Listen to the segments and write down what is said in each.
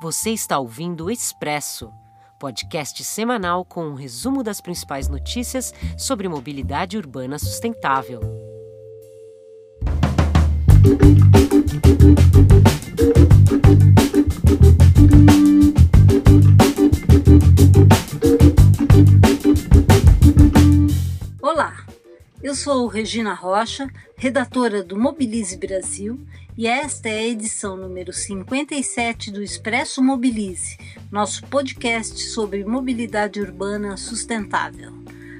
Você está ouvindo o Expresso, podcast semanal com um resumo das principais notícias sobre mobilidade urbana sustentável. Sou Regina Rocha, redatora do Mobilize Brasil, e esta é a edição número 57 do Expresso Mobilize, nosso podcast sobre mobilidade urbana sustentável.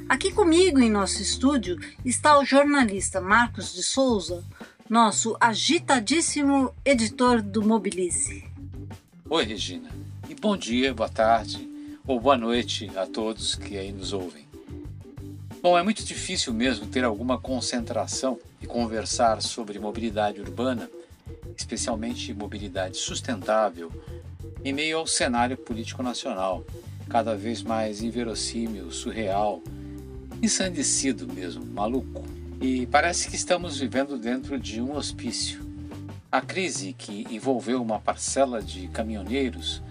Aqui comigo em nosso estúdio está o jornalista Marcos de Souza, nosso agitadíssimo editor do Mobilize. Oi, Regina, e bom dia, boa tarde ou boa noite a todos que aí nos ouvem. Bom, é muito difícil mesmo ter alguma concentração e conversar sobre mobilidade urbana, especialmente mobilidade sustentável, em meio ao cenário político nacional, cada vez mais inverossímil, surreal, ensandecido mesmo, maluco. E parece que estamos vivendo dentro de um hospício. A crise que envolveu uma parcela de caminhoneiros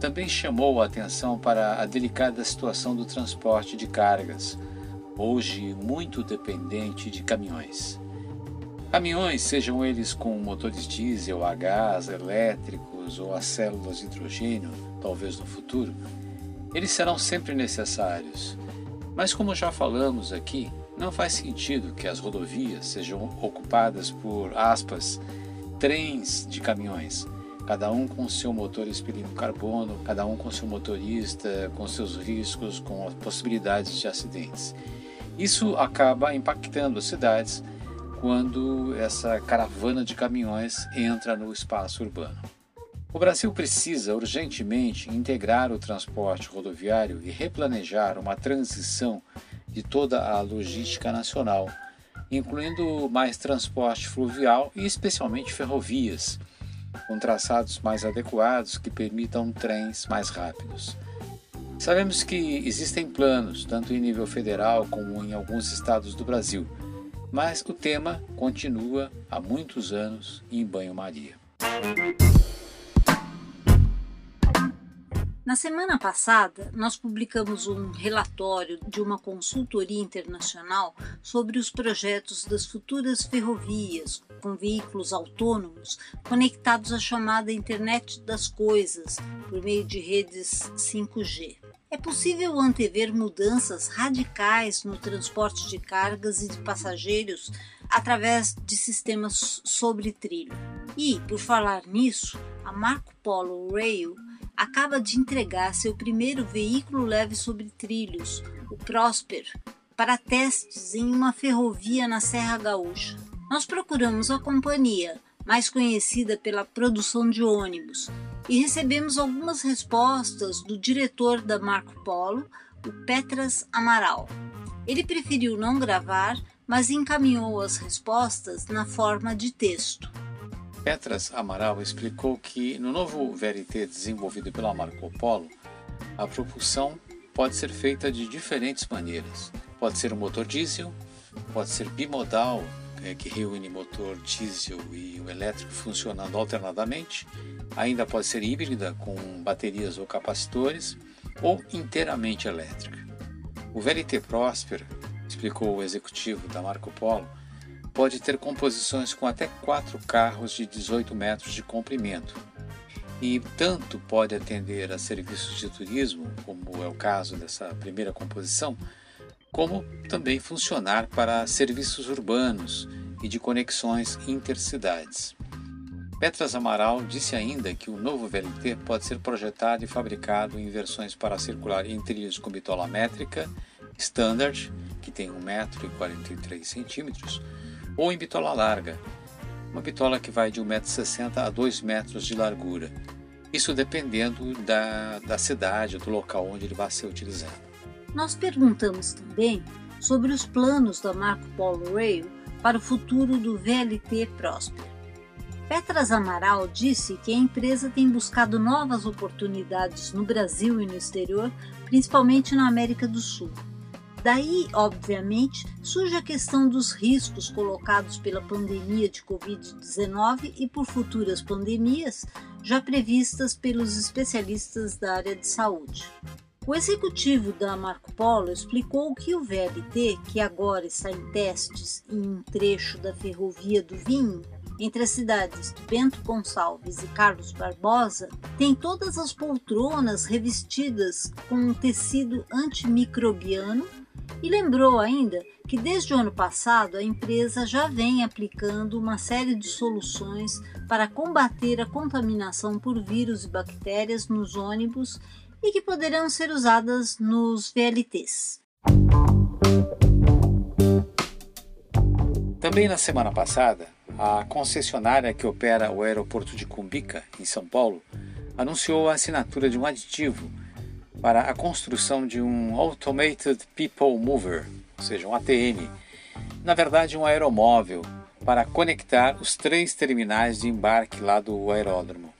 também chamou a atenção para a delicada situação do transporte de cargas hoje muito dependente de caminhões. Caminhões, sejam eles com motores diesel, a gás, elétricos ou a células de hidrogênio, talvez no futuro, eles serão sempre necessários. Mas, como já falamos aqui, não faz sentido que as rodovias sejam ocupadas por, aspas, trens de caminhões, cada um com seu motor expelindo carbono, cada um com seu motorista, com seus riscos, com as possibilidades de acidentes. Isso acaba impactando as cidades quando essa caravana de caminhões entra no espaço urbano. O Brasil precisa urgentemente integrar o transporte rodoviário e replanejar uma transição de toda a logística nacional, incluindo mais transporte fluvial e especialmente ferrovias, com traçados mais adequados que permitam trens mais rápidos. Sabemos que existem planos, tanto em nível federal como em alguns estados do Brasil, mas o tema continua há muitos anos em banho-maria. Na semana passada, nós publicamos um relatório de uma consultoria internacional sobre os projetos das futuras ferrovias com veículos autônomos conectados à chamada Internet das Coisas por meio de redes 5G. É possível antever mudanças radicais no transporte de cargas e de passageiros através de sistemas sobre trilho. E, por falar nisso, a Marco Polo Rail acaba de entregar seu primeiro veículo leve sobre trilhos, o Prosper, para testes em uma ferrovia na Serra Gaúcha. Nós procuramos a companhia, mais conhecida pela produção de ônibus, e recebemos algumas respostas do diretor da Marco Polo, o Petras Amaral. Ele preferiu não gravar, mas encaminhou as respostas na forma de texto. Petras Amaral explicou que no novo VRT desenvolvido pela Marco Polo, a propulsão pode ser feita de diferentes maneiras. Pode ser um motor diesel, pode ser bimodal, é, que reúne motor diesel e o elétrico funcionando alternadamente, ainda pode ser híbrida com baterias ou capacitores, ou inteiramente elétrica. O VLT Prosper, explicou o executivo da Marco Polo, pode ter composições com até quatro carros de 18 metros de comprimento e tanto pode atender a serviços de turismo, como é o caso dessa primeira composição, como também funcionar para serviços urbanos e de conexões intercidades. Petras Amaral disse ainda que o novo VLT pode ser projetado e fabricado em versões para circular em trilhos com bitola métrica, standard, que tem 1,43m, ou em bitola larga, uma bitola que vai de 1,60m a 2 metros de largura, isso dependendo da, da cidade, do local onde ele vai ser utilizado. Nós perguntamos também sobre os planos da Marco Polo Rail para o futuro do VLT Próspero. Petras Amaral disse que a empresa tem buscado novas oportunidades no Brasil e no exterior, principalmente na América do Sul. Daí, obviamente, surge a questão dos riscos colocados pela pandemia de Covid-19 e por futuras pandemias, já previstas pelos especialistas da área de saúde. O executivo da Marco Polo explicou que o VLT, que agora está em testes em um trecho da ferrovia do Vinho, entre as cidades de Bento Gonçalves e Carlos Barbosa, tem todas as poltronas revestidas com um tecido antimicrobiano e lembrou ainda que desde o ano passado a empresa já vem aplicando uma série de soluções para combater a contaminação por vírus e bactérias nos ônibus e que poderão ser usadas nos VLTs. Também na semana passada, a concessionária que opera o aeroporto de Cumbica, em São Paulo, anunciou a assinatura de um aditivo para a construção de um Automated People Mover, ou seja, um ATM, na verdade um aeromóvel, para conectar os três terminais de embarque lá do aeródromo.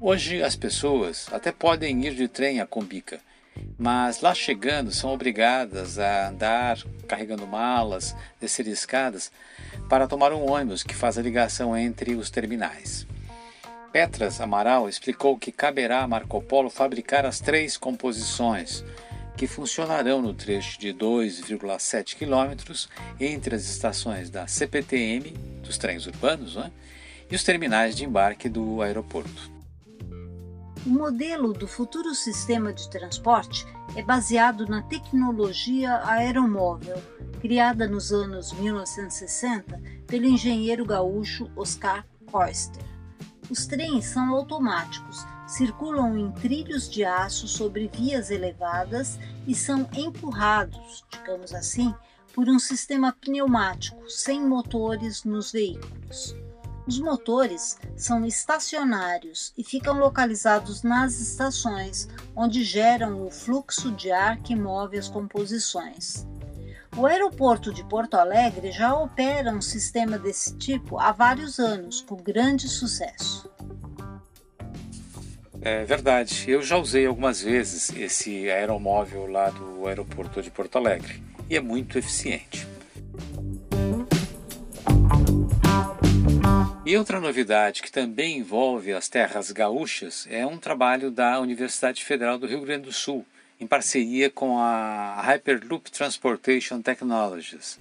Hoje as pessoas até podem ir de trem a Combica, mas lá chegando são obrigadas a andar carregando malas, descer escadas para tomar um ônibus que faz a ligação entre os terminais. Petras Amaral explicou que caberá a Marco Polo fabricar as três composições, que funcionarão no trecho de 2,7 quilômetros entre as estações da CPTM, dos trens urbanos, né, e os terminais de embarque do aeroporto. O modelo do futuro sistema de transporte é baseado na tecnologia aeromóvel, criada nos anos 1960 pelo engenheiro gaúcho Oscar Koester. Os trens são automáticos, circulam em trilhos de aço sobre vias elevadas e são empurrados, digamos assim, por um sistema pneumático sem motores nos veículos. Os motores são estacionários e ficam localizados nas estações, onde geram o fluxo de ar que move as composições. O aeroporto de Porto Alegre já opera um sistema desse tipo há vários anos, com grande sucesso. É verdade, eu já usei algumas vezes esse aeromóvel lá do aeroporto de Porto Alegre e é muito eficiente. E outra novidade que também envolve as terras gaúchas é um trabalho da Universidade Federal do Rio Grande do Sul, em parceria com a Hyperloop Transportation Technologies.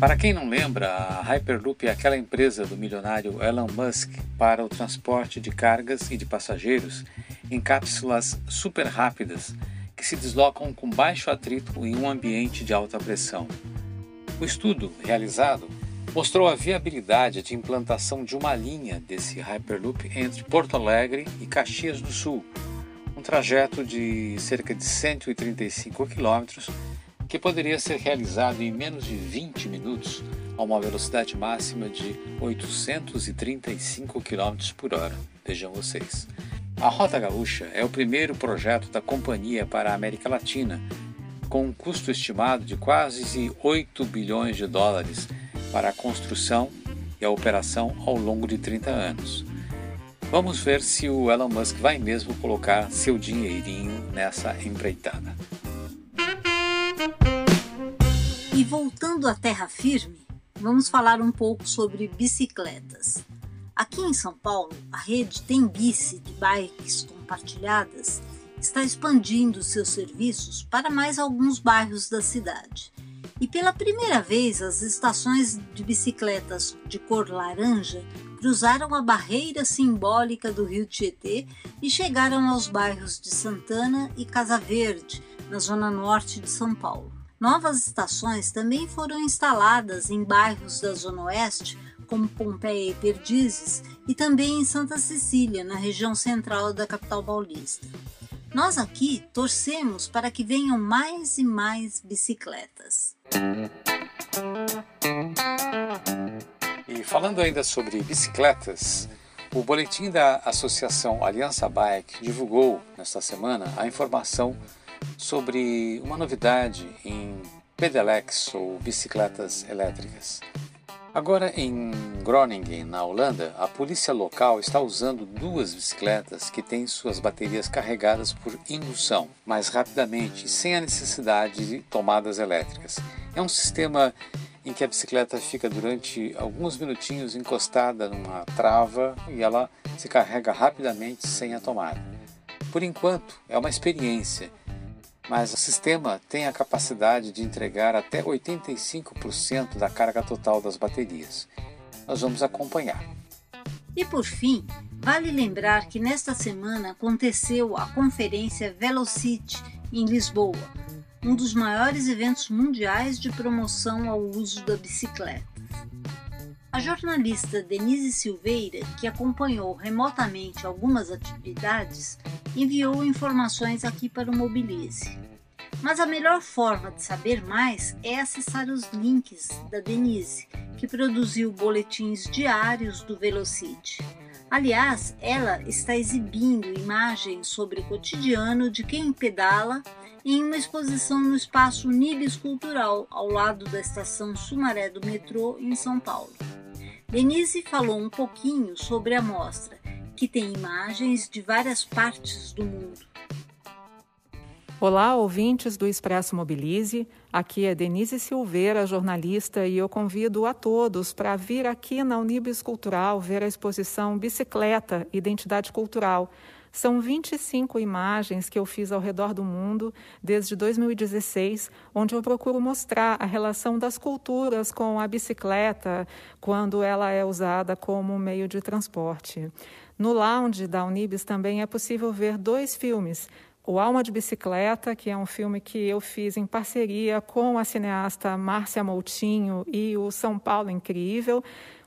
Para quem não lembra, a Hyperloop é aquela empresa do milionário Elon Musk para o transporte de cargas e de passageiros em cápsulas super rápidas que se deslocam com baixo atrito em um ambiente de alta pressão. O estudo realizado mostrou a viabilidade de implantação de uma linha desse Hyperloop entre Porto Alegre e Caxias do Sul, um trajeto de cerca de 135 quilômetros que poderia ser realizado em menos de 20 minutos a uma velocidade máxima de 835 km por hora. Vejam vocês. A Rota Gaúcha é o primeiro projeto da companhia para a América Latina com um custo estimado de quase 8 bilhões de dólares para a construção e a operação ao longo de 30 anos. Vamos ver se o Elon Musk vai mesmo colocar seu dinheirinho nessa empreitada. E voltando à terra firme, vamos falar um pouco sobre bicicletas. Aqui em São Paulo, a rede Tem Bici de bikes compartilhadas está expandindo seus serviços para mais alguns bairros da cidade. E pela primeira vez, as estações de bicicletas de cor laranja cruzaram a barreira simbólica do Rio Tietê e chegaram aos bairros de Santana e Casa Verde, na zona norte de São Paulo. Novas estações também foram instaladas em bairros da Zona Oeste, como Pompeia e Perdizes, e também em Santa Cecília, na região central da capital paulista. Nós aqui torcemos para que venham mais e mais bicicletas. E falando ainda sobre bicicletas, o boletim da Associação Aliança Bike divulgou nesta semana a informação sobre uma novidade em pedelecs ou bicicletas elétricas. Agora em Groningen, na Holanda, a polícia local está usando duas bicicletas que têm suas baterias carregadas por indução, mais rapidamente, sem a necessidade de tomadas elétricas. É um sistema em que a bicicleta fica durante alguns minutinhos encostada numa trava e ela se carrega rapidamente sem a tomada. Por enquanto, é uma experiência, mas o sistema tem a capacidade de entregar até 85% da carga total das baterias. Nós vamos acompanhar. E por fim, vale lembrar que nesta semana aconteceu a conferência Velocity em Lisboa, um dos maiores eventos mundiais de promoção ao uso da bicicleta. A jornalista Denise Silveira, que acompanhou remotamente algumas atividades, enviou informações aqui para o Mobilize. Mas a melhor forma de saber mais é acessar os links da Denise, que produziu boletins diários do Velocity. Aliás, ela está exibindo imagens sobre o cotidiano de quem pedala em uma exposição no espaço Nibis Cultural, ao lado da estação Sumaré do metrô, em São Paulo. Denise falou um pouquinho sobre a mostra, que tem imagens de várias partes do mundo. Olá, ouvintes do Expresso Mobilize. Aqui é Denise Silveira, jornalista, e eu convido a todos para vir aqui na Unibis Cultural ver a exposição Bicicleta Identidade Cultural. São 25 imagens que eu fiz ao redor do mundo desde 2016, onde eu procuro mostrar a relação das culturas com a bicicleta quando ela é usada como meio de transporte. No lounge da Unibis também é possível ver dois filmes. O Alma de Bicicleta, que é um filme que eu fiz em parceria com a cineasta Márcia Moutinho e o São Paulo Incrível,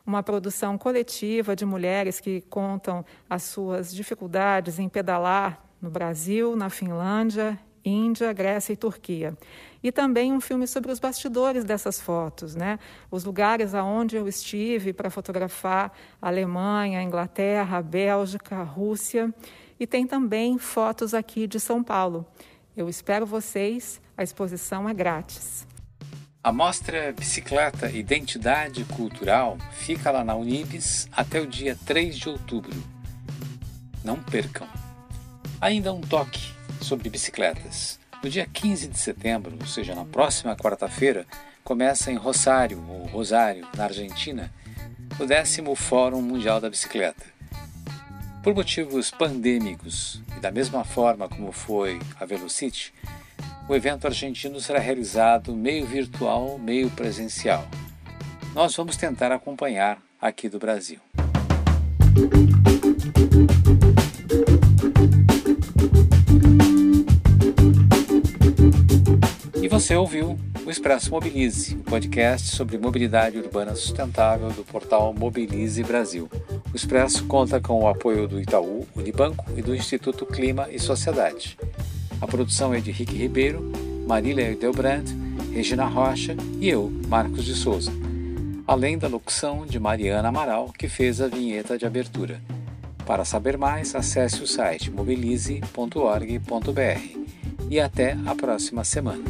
uma produção coletiva de mulheres que contam as suas dificuldades em pedalar no Brasil, na Finlândia, Índia, Grécia e Turquia. E também um filme sobre os bastidores dessas fotos, né? Os lugares aonde eu estive para fotografar Alemanha, Inglaterra, Bélgica, Rússia. E tem também fotos aqui de São Paulo. Eu espero vocês, a exposição é grátis. A mostra Bicicleta Identidade Cultural fica lá na Unibis até o dia 3 de outubro. Não percam! Ainda um toque sobre bicicletas. No dia 15 de setembro, ou seja, na próxima quarta-feira, começa em Rosário, ou Rosário, na Argentina, o décimo Fórum Mundial da Bicicleta. Por motivos pandêmicos e da mesma forma como foi a Velocity, o evento argentino será realizado meio virtual, meio presencial. Nós vamos tentar acompanhar aqui do Brasil. E você ouviu o Expresso Mobilize, o um podcast sobre mobilidade urbana sustentável do portal Mobilize Brasil. O Expresso conta com o apoio do Itaú, Unibanco e do Instituto Clima e Sociedade. A produção é de Rick Ribeiro, Marília Delbrand, Regina Rocha e eu, Marcos de Souza. Além da locução de Mariana Amaral, que fez a vinheta de abertura. Para saber mais, acesse o site mobilize.org.br. E até a próxima semana.